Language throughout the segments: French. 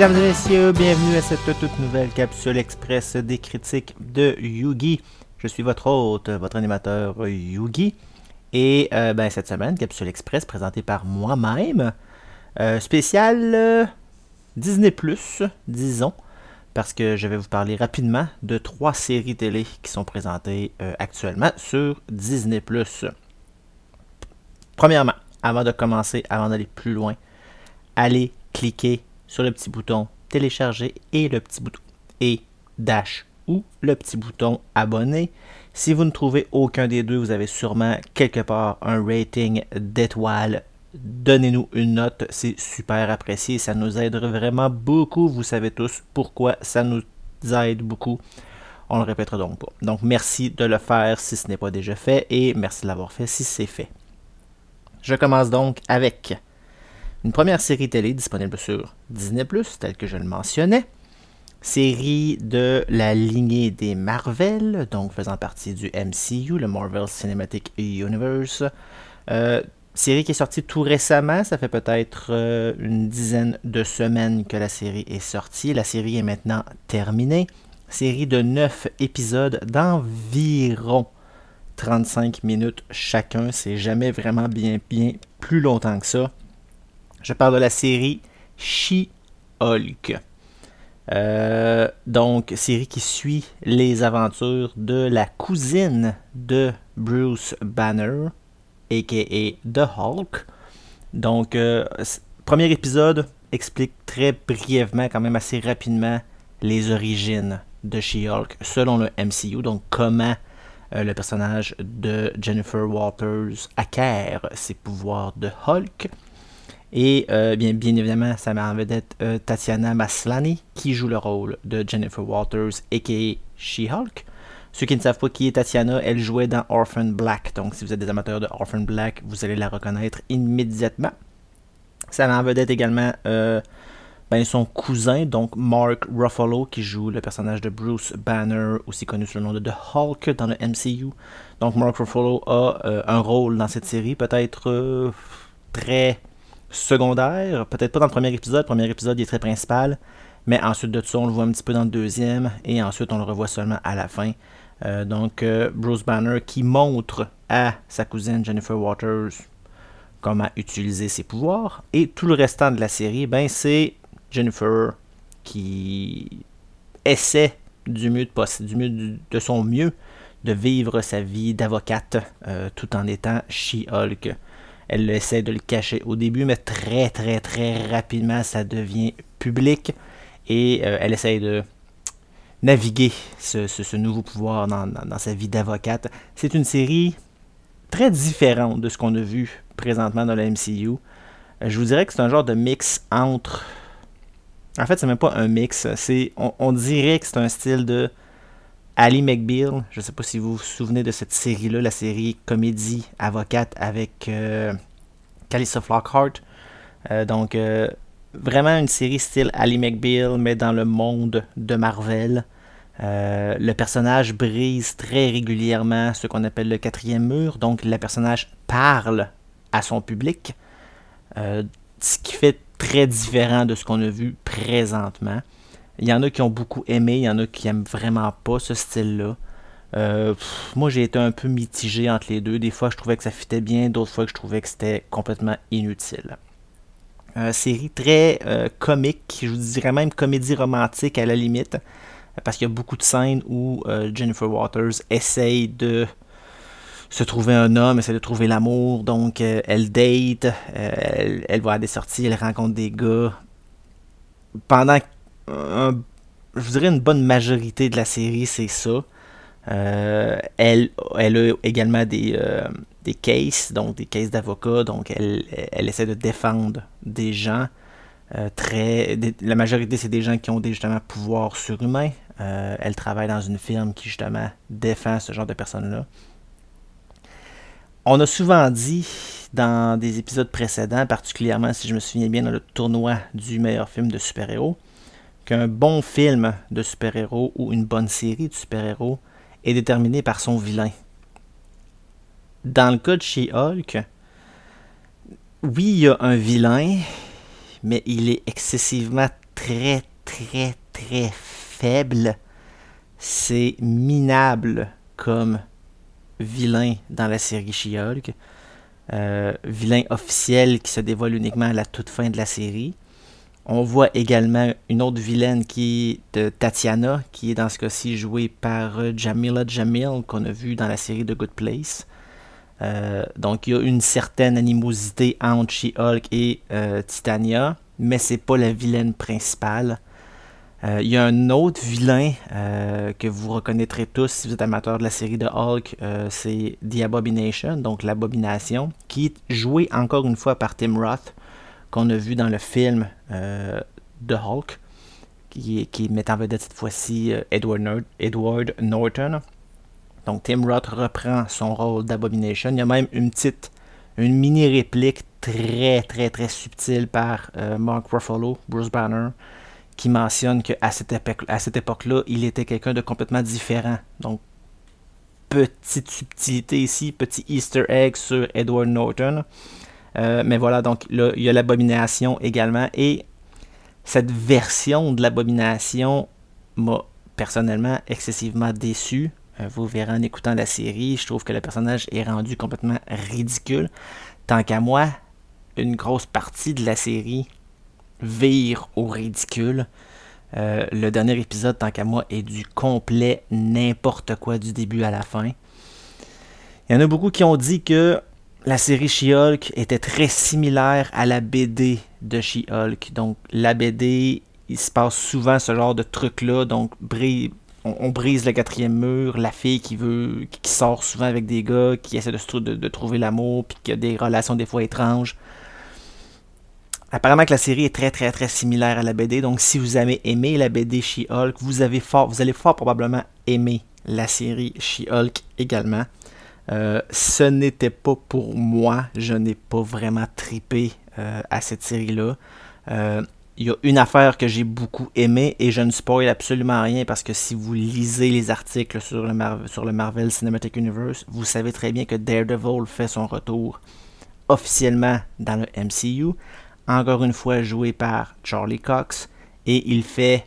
Mesdames et messieurs, bienvenue à cette toute nouvelle capsule express des critiques de Yugi. Je suis votre hôte, votre animateur Yugi. Et euh, ben, cette semaine, capsule express présentée par moi-même. Euh, spécial euh, Disney ⁇ disons, parce que je vais vous parler rapidement de trois séries télé qui sont présentées actuellement sur Disney ⁇ Premièrement, avant de commencer, avant d'aller plus loin, allez cliquer sur le petit bouton télécharger et le petit bouton et dash ou le petit bouton abonner. Si vous ne trouvez aucun des deux, vous avez sûrement quelque part un rating d'étoiles. Donnez-nous une note, c'est super apprécié, ça nous aide vraiment beaucoup. Vous savez tous pourquoi ça nous aide beaucoup. On le répétera donc pas. Donc merci de le faire si ce n'est pas déjà fait et merci de l'avoir fait si c'est fait. Je commence donc avec une première série télé disponible sur Disney ⁇ telle que je le mentionnais. Série de la lignée des Marvel, donc faisant partie du MCU, le Marvel Cinematic Universe. Euh, série qui est sortie tout récemment, ça fait peut-être euh, une dizaine de semaines que la série est sortie. La série est maintenant terminée. Série de 9 épisodes d'environ 35 minutes chacun. C'est jamais vraiment bien, bien plus longtemps que ça. Je parle de la série She-Hulk. Euh, donc, série qui suit les aventures de la cousine de Bruce Banner, a.k.a. The Hulk. Donc, euh, premier épisode explique très brièvement, quand même assez rapidement, les origines de She-Hulk selon le MCU. Donc, comment euh, le personnage de Jennifer Walters acquiert ses pouvoirs de Hulk. Et euh, bien, bien évidemment, ça m'a en vedette euh, Tatiana Maslany qui joue le rôle de Jennifer Walters, a.k.a. She-Hulk. Ceux qui ne savent pas qui est Tatiana, elle jouait dans Orphan Black. Donc, si vous êtes des amateurs de Orphan Black, vous allez la reconnaître immédiatement. Ça m'a en vedette également euh, ben, son cousin, donc Mark Ruffalo, qui joue le personnage de Bruce Banner, aussi connu sous le nom de The Hulk dans le MCU. Donc, Mark Ruffalo a un rôle dans cette série, peut-être très secondaire, peut-être pas dans le premier épisode, le premier épisode est très principal, mais ensuite de ça on le voit un petit peu dans le deuxième, et ensuite on le revoit seulement à la fin. Euh, donc euh, Bruce Banner qui montre à sa cousine Jennifer Waters comment utiliser ses pouvoirs, et tout le restant de la série, ben c'est Jennifer qui essaie du mieux de, du mieux de son mieux de vivre sa vie d'avocate euh, tout en étant She-Hulk. Elle essaie de le cacher au début, mais très très très rapidement ça devient public et euh, elle essaie de naviguer ce, nouveau pouvoir dans, sa vie d'avocate. C'est une série très différente de ce qu'on a vu présentement dans la MCU. Je vous dirais que c'est un genre de mix entre. En fait, c'est même pas un mix. C'est, on, dirait que c'est un style de Ali McBeal. Je ne sais pas si vous vous souvenez de cette série-là, la série comédie avocate avec euh, Flockhart. Euh, donc, euh, vraiment une série style Ali McBeal, mais dans le monde de Marvel. Euh, le personnage brise très régulièrement ce qu'on appelle le quatrième mur. Donc, le personnage parle à son public. ce qui fait très différent de ce qu'on a vu présentement. Il y en a qui ont beaucoup aimé, il y en a qui aiment vraiment pas ce style-là. Euh, moi, j'ai été un peu mitigé entre les deux. Des fois, je trouvais que ça fitait bien, d'autres fois, je trouvais que c'était complètement inutile. Euh, série très euh, comique, je vous dirais même comédie romantique à la limite, parce qu'il y a beaucoup de scènes où Jennifer Waters essaye de se trouver un homme, essaie de trouver l'amour, donc elle date, elle, elle, va à des sorties, elle rencontre des gars. Pendant, je vous dirais une bonne majorité de la série, c'est ça. Euh, elle, elle a également des, euh, des cases, donc des cases d'avocats, donc elle, elle essaie de défendre des gens. Euh, très, la majorité, c'est des gens qui ont des justement pouvoirs surhumains. elle travaille dans une firme qui justement défend ce genre de personnes-là. On a souvent dit dans des épisodes précédents, particulièrement si je me souviens bien dans le tournoi du meilleur film de super-héros, qu'un bon film de super-héros ou une bonne série de super-héros est déterminé par son vilain. Dans le cas de She-Hulk, oui, il y a un vilain, mais il est excessivement très, très, très faible. C'est minable comme vilain dans la série She-Hulk. Euh, vilain officiel qui se dévoile uniquement à la toute fin de la série. On voit également une autre vilaine qui est de Tatiana, qui est dans ce cas-ci jouée par euh, Jamila Jamil, qu'on a vu dans la série The Good Place. Euh, donc il y a une certaine animosité entre She-Hulk et Titania, mais c'est pas la vilaine principale. Il y a un autre vilain que vous reconnaîtrez tous si vous êtes amateur de la série de Hulk, c'est The Abomination, donc l'abomination, qui est joué encore une fois par Tim Roth qu'on a vu dans le film euh, The Hulk, qui, met en vedette cette fois-ci euh, Edward, Norton. Donc Tim Roth reprend son rôle d'Abomination. Il y a même une petite, une mini réplique très très très subtile par euh, Mark Ruffalo, Bruce Banner, qui mentionne qu'à à cette époque-là, il était quelqu'un de complètement différent. Donc petite subtilité ici, petit Easter egg sur Edward Norton. Euh, mais voilà, donc là, il y a l'abomination également. Et cette version de l'abomination m'a personnellement excessivement déçu. Euh, vous verrez en écoutant la série, je trouve que le personnage est rendu complètement ridicule. Tant qu'à moi, une grosse partie de la série vire au ridicule. Euh, le dernier épisode, tant qu'à moi, est du complet n'importe quoi du début à la fin. Il y en a beaucoup qui ont dit que la série She-Hulk était très similaire à la BD de She-Hulk. Donc, la BD, il se passe souvent ce genre de truc-là. Donc, on, brise le quatrième mur. La fille qui veut, qui sort souvent avec des gars, qui essaie de, trouver l'amour, puis qui a des relations des fois étranges. Apparemment que la série est très très très similaire à la BD. Donc, si vous avez aimé la BD She-Hulk, vous, avez fort, vous allez fort probablement aimer la série She-Hulk également. Euh, ce n'était pas pour moi. Je n'ai pas vraiment tripé euh, à cette série-là. Euh, il y a une affaire que j'ai beaucoup aimé et je ne spoil absolument rien parce que si vous lisez les articles sur le, sur le Marvel Cinematic Universe, vous savez très bien que Daredevil fait son retour officiellement dans le MCU. Encore une fois joué par Charlie Cox et il fait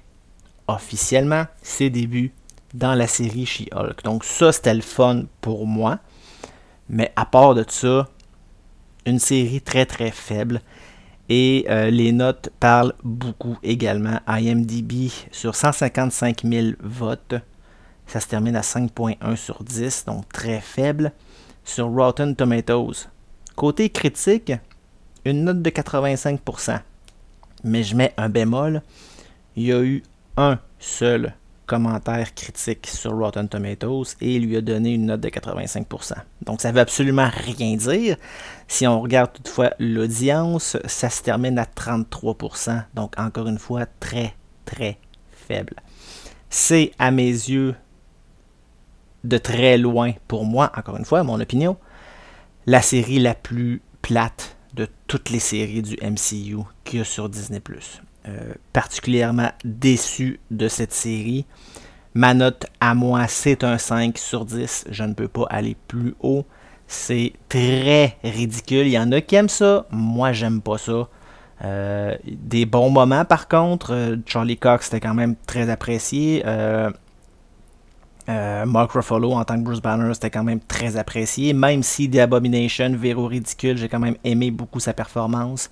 officiellement ses débuts dans la série She-Hulk. Donc ça, c'était le fun pour moi. Mais à part de ça, une série très très faible. Et euh, les notes parlent beaucoup également. IMDB sur 155 000 votes, ça se termine à 5.1 sur 10, donc très faible. Sur Rotten Tomatoes, côté critique, une note de 85%. Mais je mets un bémol, il y a eu un seul commentaires critiques sur Rotten Tomatoes et lui a donné une note de 85%. Donc ça veut absolument rien dire. Si on regarde toutefois l'audience, ça se termine à 33%. Donc encore une fois, très très faible. C'est à mes yeux de très loin, pour moi, encore une fois, mon opinion, la série la plus plate de toutes les séries du MCU qu'il y a sur Disney ⁇ euh, particulièrement déçu de cette série. Ma note à moi, c'est un 5 sur 10. Je ne peux pas aller plus haut. C'est très ridicule. Il y en a qui aiment ça. Moi, j'aime pas ça. Euh, des bons moments, par contre. Euh, Charlie Cox, c'était quand même très apprécié. Mark Ruffalo en tant que Bruce Banner, c'était quand même très apprécié. Même si The Abomination au ridicule, j'ai quand même aimé beaucoup sa performance.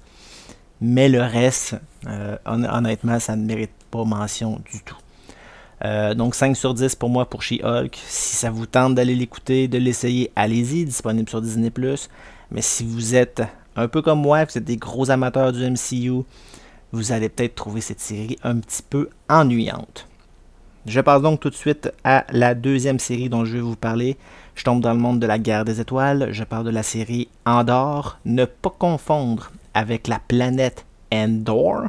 Mais le reste, euh, honnêtement, ça ne mérite pas mention du tout. Euh, donc 5 sur 10 pour moi pour She-Hulk. Si ça vous tente d'aller l'écouter, de l'essayer, allez-y, disponible sur Disney ⁇ Mais si vous êtes un peu comme moi, vous êtes des gros amateurs du MCU, vous allez peut-être trouver cette série un petit peu ennuyante. Je passe donc tout de suite à la deuxième série dont je vais vous parler. Je tombe dans le monde de la guerre des étoiles. Je parle de la série Andorre. Ne pas confondre avec la planète Endor,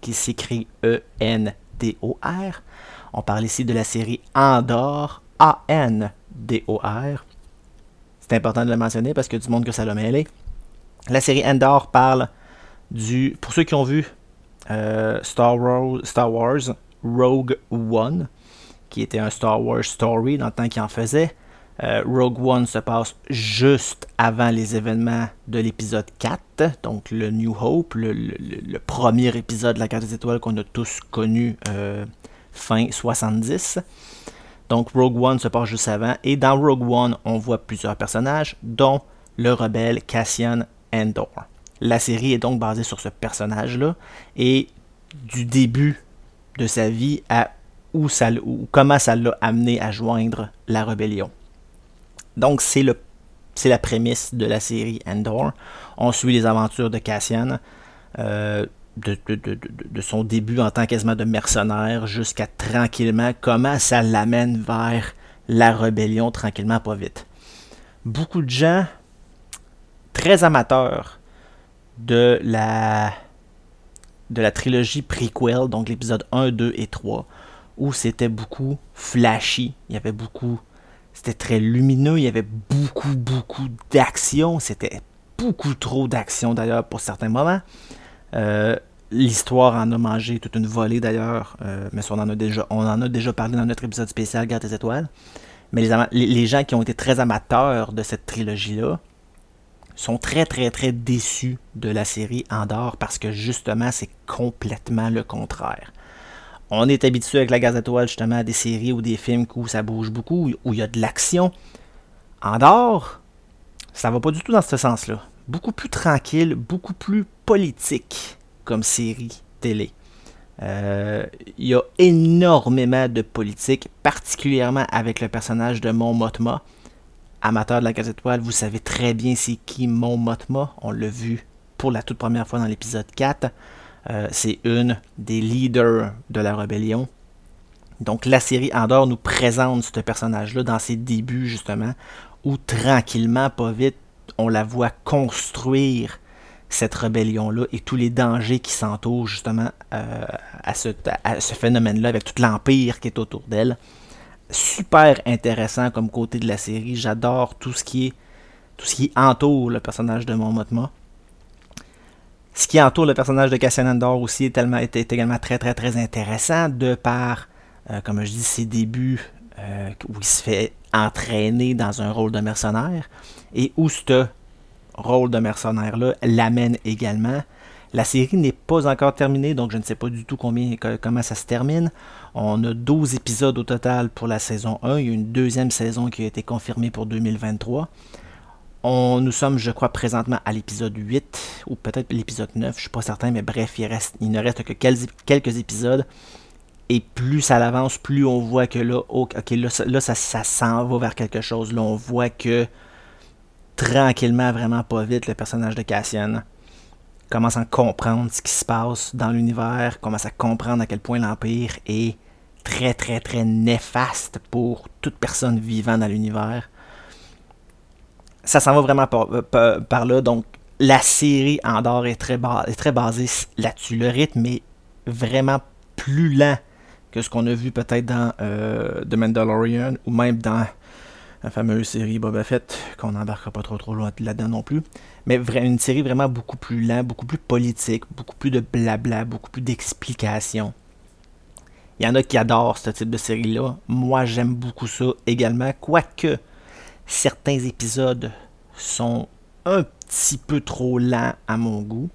qui s'écrit E-N-D-O-R. On parle ici de la série Andor, A-N-D-O-R. C'est important de le mentionner parce que du monde que ça l'a mêlé. La série Endor parle du. Pour ceux qui ont vu euh, Star, Wars, Star Wars Rogue One, qui était un Star Wars story dans le temps qu'il en faisait. Euh, Rogue One se passe juste avant les événements de l'épisode 4, donc le New Hope, le, premier épisode de la carte des étoiles qu'on a tous connu euh, fin 70. Donc Rogue One se passe juste avant, et dans Rogue One, on voit plusieurs personnages, dont le rebelle Cassian Andor. La série est donc basée sur ce personnage-là, et du début de sa vie à où ça, ou comment ça l'a amené à joindre la rébellion. Donc, c'est la prémisse de la série Endor. On suit les aventures de Cassian, euh, de, son début en tant quasiment de mercenaire jusqu'à tranquillement comment ça l'amène vers la rébellion tranquillement, pas vite. Beaucoup de gens très amateurs de la de la trilogie prequel, donc l'épisode 1, 2 et 3, où c'était beaucoup flashy, il y avait beaucoup c'était très lumineux, il y avait beaucoup, beaucoup d'action. C'était beaucoup trop d'action d'ailleurs pour certains moments. Euh, l'histoire en a mangé toute une volée d'ailleurs, euh, mais on en, a déjà, parlé dans notre épisode spécial Garde des étoiles. Mais les, les, gens qui ont été très amateurs de cette trilogie-là sont très très très déçus de la série Andorre parce que justement c'est complètement le contraire on est habitué avec la Gazette justement à des séries ou des films où ça bouge beaucoup, où il y a de l'action. En dehors, ça va pas du tout dans ce sens-là. Beaucoup plus tranquille, beaucoup plus politique comme série télé. Euh, il y a énormément de politique, particulièrement avec le personnage de Mon Motma. Amateur de la Gazette vous savez très bien c'est qui Mon Motma. On l'a vu pour la toute première fois dans l'épisode 4. Euh, c'est une des leaders de la rébellion. Donc la série Andorre nous présente ce personnage-là dans ses débuts justement, où tranquillement, pas vite, on la voit construire cette rébellion-là et tous les dangers qui s'entourent justement euh, à ce, phénomène-là avec tout l'empire qui est autour d'elle. Super intéressant comme côté de la série. J'adore tout ce qui est tout ce qui entoure le personnage de Mon Motma. Ce qui entoure le personnage de Cassian Andor aussi est, également très très très intéressant de par, euh, comme je dis, ses débuts euh, où il se fait entraîner dans un rôle de mercenaire et où ce rôle de mercenaire-là l'amène également. La série n'est pas encore terminée, donc je ne sais pas du tout combien, comment ça se termine. On a 12 épisodes au total pour la saison 1. Il y a une deuxième saison qui a été confirmée pour 2023. Nous sommes, je crois, présentement à l'épisode 8, ou peut-être l'épisode 9, je suis pas certain, mais bref, il ne reste que quelques épisodes. Et plus ça avance, plus on voit que là, ok, là, ça, ça s'en va vers quelque chose. Là, on voit que tranquillement, vraiment pas vite, le personnage de Cassian commence à comprendre ce qui se passe dans l'univers, commence à comprendre à quel point l'Empire est très, très, très néfaste pour toute personne vivant dans l'univers ça s'en va vraiment euh, par, là. Donc, la série Andorre est très, est très basée là-dessus. Le rythme est vraiment plus lent que ce qu'on a vu peut-être dans euh, The Mandalorian ou même dans la fameuse série Boba Fett, qu'on n'embarquera pas trop trop là-dedans non plus. Mais une série vraiment beaucoup plus lente, beaucoup plus politique, beaucoup plus de blabla, beaucoup plus d'explications. Il y en a qui adorent ce type de série-là. Moi, j'aime beaucoup ça également. Quoique, certains épisodes sont un petit peu trop lents à mon goût.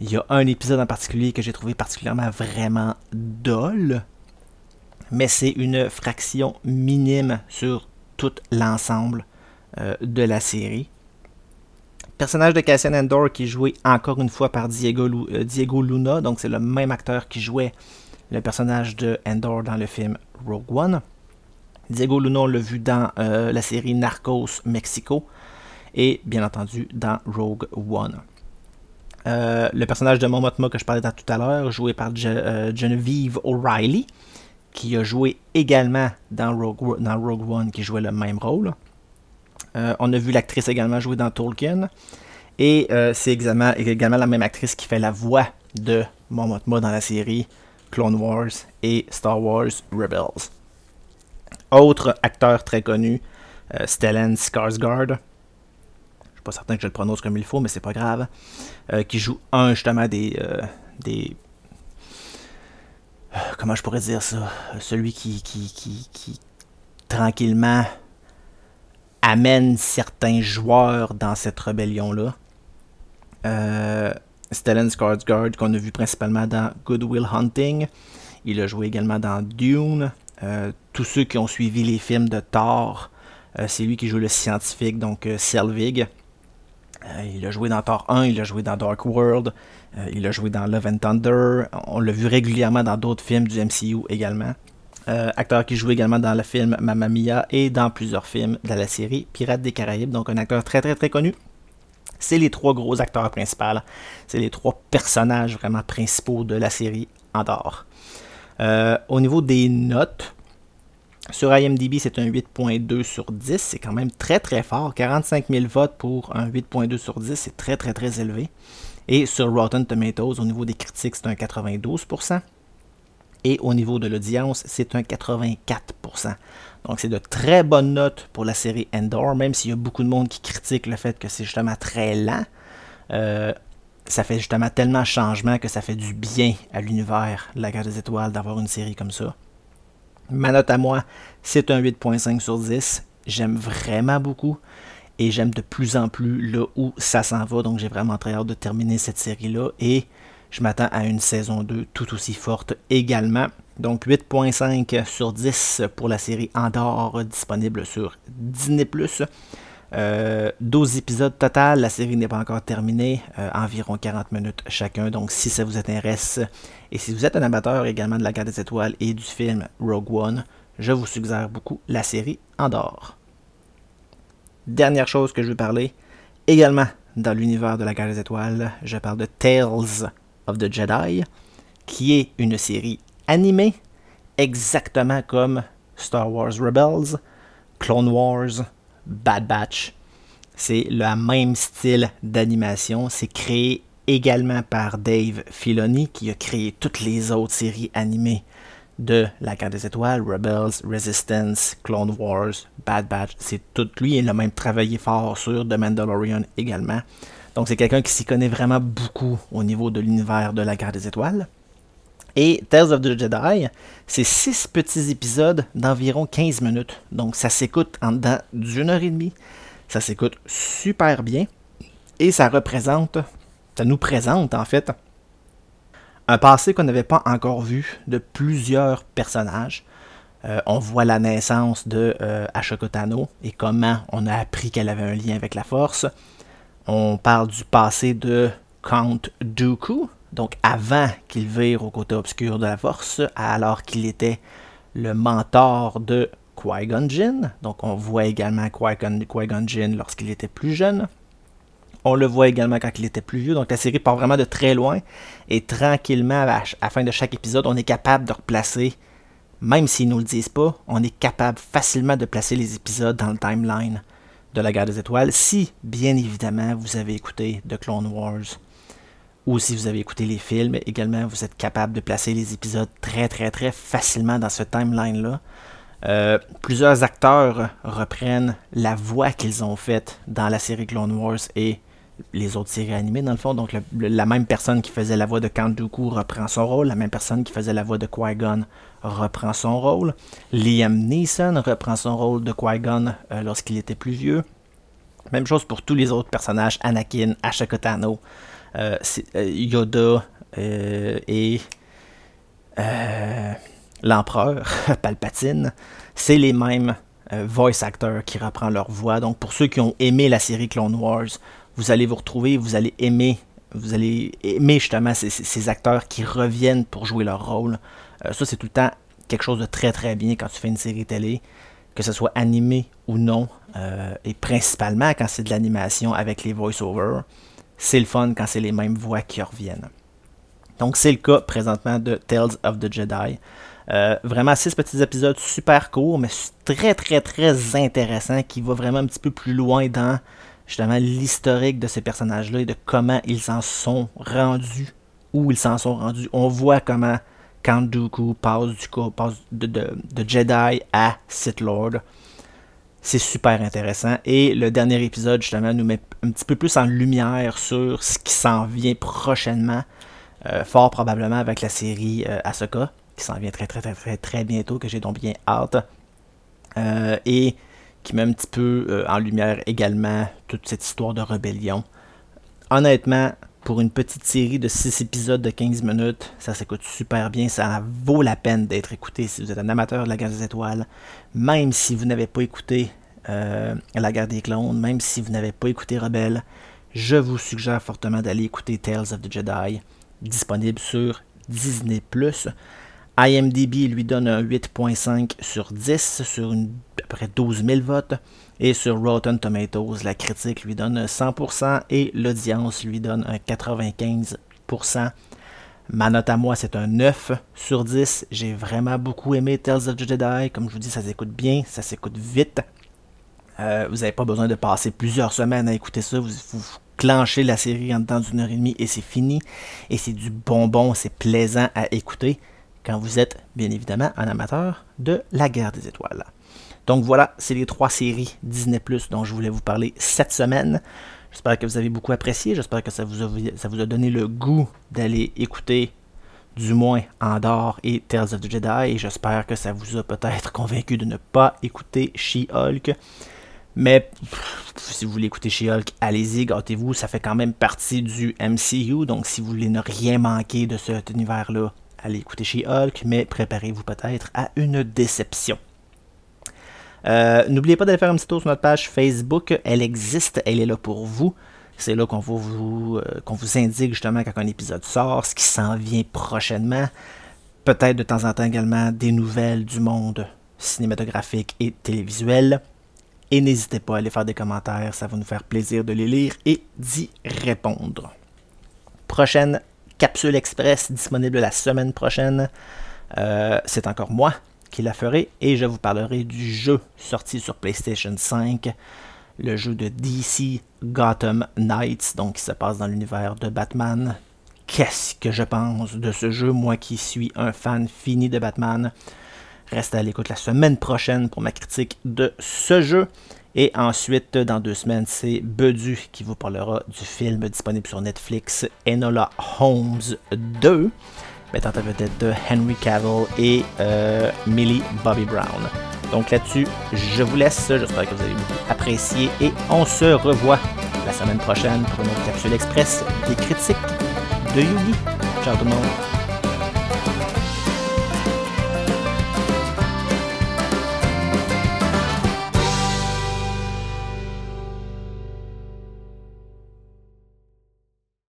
Il y a un épisode en particulier que j'ai trouvé particulièrement vraiment dol, mais c'est une fraction minime sur tout l'ensemble euh, de la série. Personnage de Cassian Endor qui est joué encore une fois par Diego, euh, Diego Luna, donc c'est le même acteur qui jouait le personnage de Endor dans le film Rogue One. Diego Luna, on l'a vu dans euh, la série Narcos Mexico et bien entendu dans Rogue One. Euh, le personnage de Momotma que je parlais tout à l'heure, joué par euh, Genevieve O'Reilly, qui a joué également dans Rogue, dans Rogue One, qui jouait le même rôle. on a vu l'actrice également jouer dans Tolkien. Et c'est également, également, la même actrice qui fait la voix de Momotma dans la série Clone Wars et Star Wars Rebels. Autre acteur très connu, euh, Stellan Skarsgård. Je suis pas certain que je le prononce comme il faut, mais c'est pas grave. Euh, qui joue un justement des, euh, des comment je pourrais dire ça? Celui qui tranquillement amène certains joueurs dans cette rébellion-là. Euh, Stellan Skarsgård, qu'on a vu principalement dans Good Will Hunting. Il a joué également dans Dune. Euh, tous ceux qui ont suivi les films de Thor, euh, c'est lui qui joue le scientifique, donc euh, Selvig. il a joué dans Thor 1, il a joué dans Dark World, il a joué dans Love and Thunder. On l'a vu régulièrement dans d'autres films du MCU également. acteur qui joue également dans le film Mamma Mia et dans plusieurs films de la série Pirates des Caraïbes, donc un acteur très très très connu. C'est les trois gros acteurs principaux. C'est les trois personnages vraiment principaux de la série Andorre. Euh, au niveau des notes, sur IMDb, c'est un 8.2 sur 10. C'est quand même très très fort. 45 000 votes pour un 8.2 sur 10, c'est très très très élevé. Et sur Rotten Tomatoes, au niveau des critiques, c'est un 92%. Et au niveau de l'audience, c'est un 84%. Donc c'est de très bonnes notes pour la série Endor, même s'il y a beaucoup de monde qui critique le fait que c'est justement très lent. Euh, ça fait justement tellement changement que ça fait du bien à l'univers la Guerre des Étoiles d'avoir une série comme ça. Ma note à moi, c'est un 8.5 sur 10. J'aime vraiment beaucoup et j'aime de plus en plus là où ça s'en va. Donc j'ai vraiment très hâte de terminer cette série-là et je m'attends à une saison 2 tout aussi forte également. Donc 8.5 sur 10 pour la série Andorre disponible sur Disney+. 12 euh, épisodes total, la série n'est pas encore terminée, euh, environ 40 minutes chacun. Donc si ça vous intéresse et si vous êtes un amateur également de la Garde des Étoiles et du film Rogue One, je vous suggère beaucoup la série Andorre. Dernière chose que je veux parler, également dans l'univers de la Garde des Étoiles, je parle de Tales of the Jedi, qui est une série animée exactement comme Star Wars Rebels, Clone Wars, Bad Batch. C'est le même style d'animation. C'est créé également par Dave Filoni qui a créé toutes les autres séries animées de La Guerre des Étoiles, Rebels, Resistance, Clone Wars, Bad Batch. C'est tout lui. Il a même travaillé fort sur The Mandalorian également. Donc c'est quelqu'un qui s'y connaît vraiment beaucoup au niveau de l'univers de La Guerre des Étoiles. Et Tales of the Jedi, c'est six petits épisodes d'environ 15 minutes. Donc ça s'écoute en dedans d'une heure et demie. Ça s'écoute super bien. Et ça représente, ça nous présente en fait, un passé qu'on n'avait pas encore vu de plusieurs personnages. Euh, on voit la naissance de euh, Tano et comment on a appris qu'elle avait un lien avec la Force. On parle du passé de Count Dooku, donc avant qu'il vire au côté obscur de la force, alors qu'il était le mentor de Qui-Gon Jinn. Donc on voit également Qui-Gon lorsqu'il était plus jeune. On le voit également quand il était plus vieux. Donc la série part vraiment de très loin. Et tranquillement, à la fin de chaque épisode, on est capable de replacer, même s'ils ne nous le disent pas, on est capable facilement de placer les épisodes dans le timeline de la guerre des étoiles. Si, bien évidemment, vous avez écouté The Clone Wars ou si vous avez écouté les films, également vous êtes capable de placer les épisodes très très très facilement dans ce timeline-là. Euh, plusieurs acteurs reprennent la voix qu'ils ont faite dans la série Clone Wars et les autres séries animées dans le fond. Donc la même personne qui faisait la voix de Count Dooku reprend son rôle, la même personne qui faisait la voix de Qui-Gon reprend son rôle. Liam Neeson reprend son rôle de Qui-Gon euh, lorsqu'il était plus vieux. Même chose pour tous les autres personnages, Anakin, Ashokotano. Euh, euh, Yoda euh, et l'empereur Palpatine, c'est les mêmes voice actors qui reprennent leur voix. Donc pour ceux qui ont aimé la série Clone Wars, vous allez vous retrouver, vous allez aimer, vous allez aimer justement ces, acteurs qui reviennent pour jouer leur rôle. ça c'est tout le temps quelque chose de très très bien quand tu fais une série télé, que ce soit animé ou non, et principalement quand c'est de l'animation avec les voice-overs c'est le fun quand c'est les mêmes voix qui reviennent. Donc c'est le cas présentement de Tales of the Jedi. Euh, vraiment six petits épisodes super courts, mais très très très intéressants, qui va vraiment un petit peu plus loin dans justement l'historique de ces personnages-là et de comment ils s'en sont rendus, où ils s'en sont rendus. On voit comment Count Dooku passe, du passe de, de Jedi à Sith Lord. C'est super intéressant. Et le dernier épisode, justement, nous met un petit peu plus en lumière sur ce qui s'en vient prochainement. Euh, fort probablement avec la série euh, Ahsoka, qui s'en vient très très très très très bientôt, que j'ai donc bien hâte. Euh, et qui met un petit peu en lumière également toute cette histoire de rébellion. Honnêtement, pour une petite série de 6 épisodes de 15 minutes, ça s'écoute super bien, ça vaut la peine d'être écouté si vous êtes un amateur de la guerre des étoiles, même si vous n'avez pas écouté euh, La guerre des clones, même si vous n'avez pas écouté Rebelle, je vous suggère fortement d'aller écouter Tales of the Jedi, disponible sur Disney ⁇ IMDB lui donne un 8.5 sur 10 sur à peu près 12 000 votes. Et sur Rotten Tomatoes, la critique lui donne 100% et l'audience lui donne un 95%. Ma note à moi, c'est un 9 sur 10. J'ai vraiment beaucoup aimé Tales of the Jedi. Comme je vous dis, ça s'écoute bien, ça s'écoute vite. Euh, vous n'avez pas besoin de passer plusieurs semaines à écouter ça. Vous, vous clenchez la série en dedans d'une heure et demie et c'est fini. Et c'est du bonbon, c'est plaisant à écouter quand vous êtes bien évidemment un amateur de la guerre des étoiles. Donc voilà, c'est les trois séries Disney Plus dont je voulais vous parler cette semaine. J'espère que vous avez beaucoup apprécié, j'espère que ça vous, a, donné le goût d'aller écouter du moins Andorre et Tales of the Jedi, et j'espère que ça vous a peut-être convaincu de ne pas écouter She-Hulk. Mais si vous voulez écouter She-Hulk, allez-y, gâtez-vous, ça fait quand même partie du MCU, donc si vous voulez ne rien manquer de cet univers-là, allez écouter She-Hulk, mais préparez-vous peut-être à une déception. Euh, n'oubliez pas d'aller faire un petit tour sur notre page Facebook. Elle existe, elle est là pour vous. C'est là qu'on vous, euh, qu'on vous indique justement quand un épisode sort, ce qui s'en vient prochainement. Peut-être de temps en temps également des nouvelles du monde cinématographique et télévisuel. Et n'hésitez pas à aller faire des commentaires, ça va nous faire plaisir de les lire et d'y répondre. Prochaine capsule express disponible la semaine prochaine. Euh, c'est encore moi, qui la ferai et je vous parlerai du jeu sorti sur PlayStation 5, le jeu de DC Gotham Knights, donc qui se passe dans l'univers de Batman. Qu'est-ce que je pense de ce jeu, moi qui suis un fan fini de Batman. Restez à l'écoute la semaine prochaine pour ma critique de ce jeu. Et ensuite, dans deux semaines, c'est Bedu qui vous parlera du film disponible sur Netflix Enola Holmes 2 mettant à vedette de Henry Cavill et euh, Millie Bobby Brown. Donc là-dessus, je vous laisse. J'espère que vous avez beaucoup apprécié et on se revoit la semaine prochaine pour une autre capsule express des critiques de Yugi. Ciao tout le monde.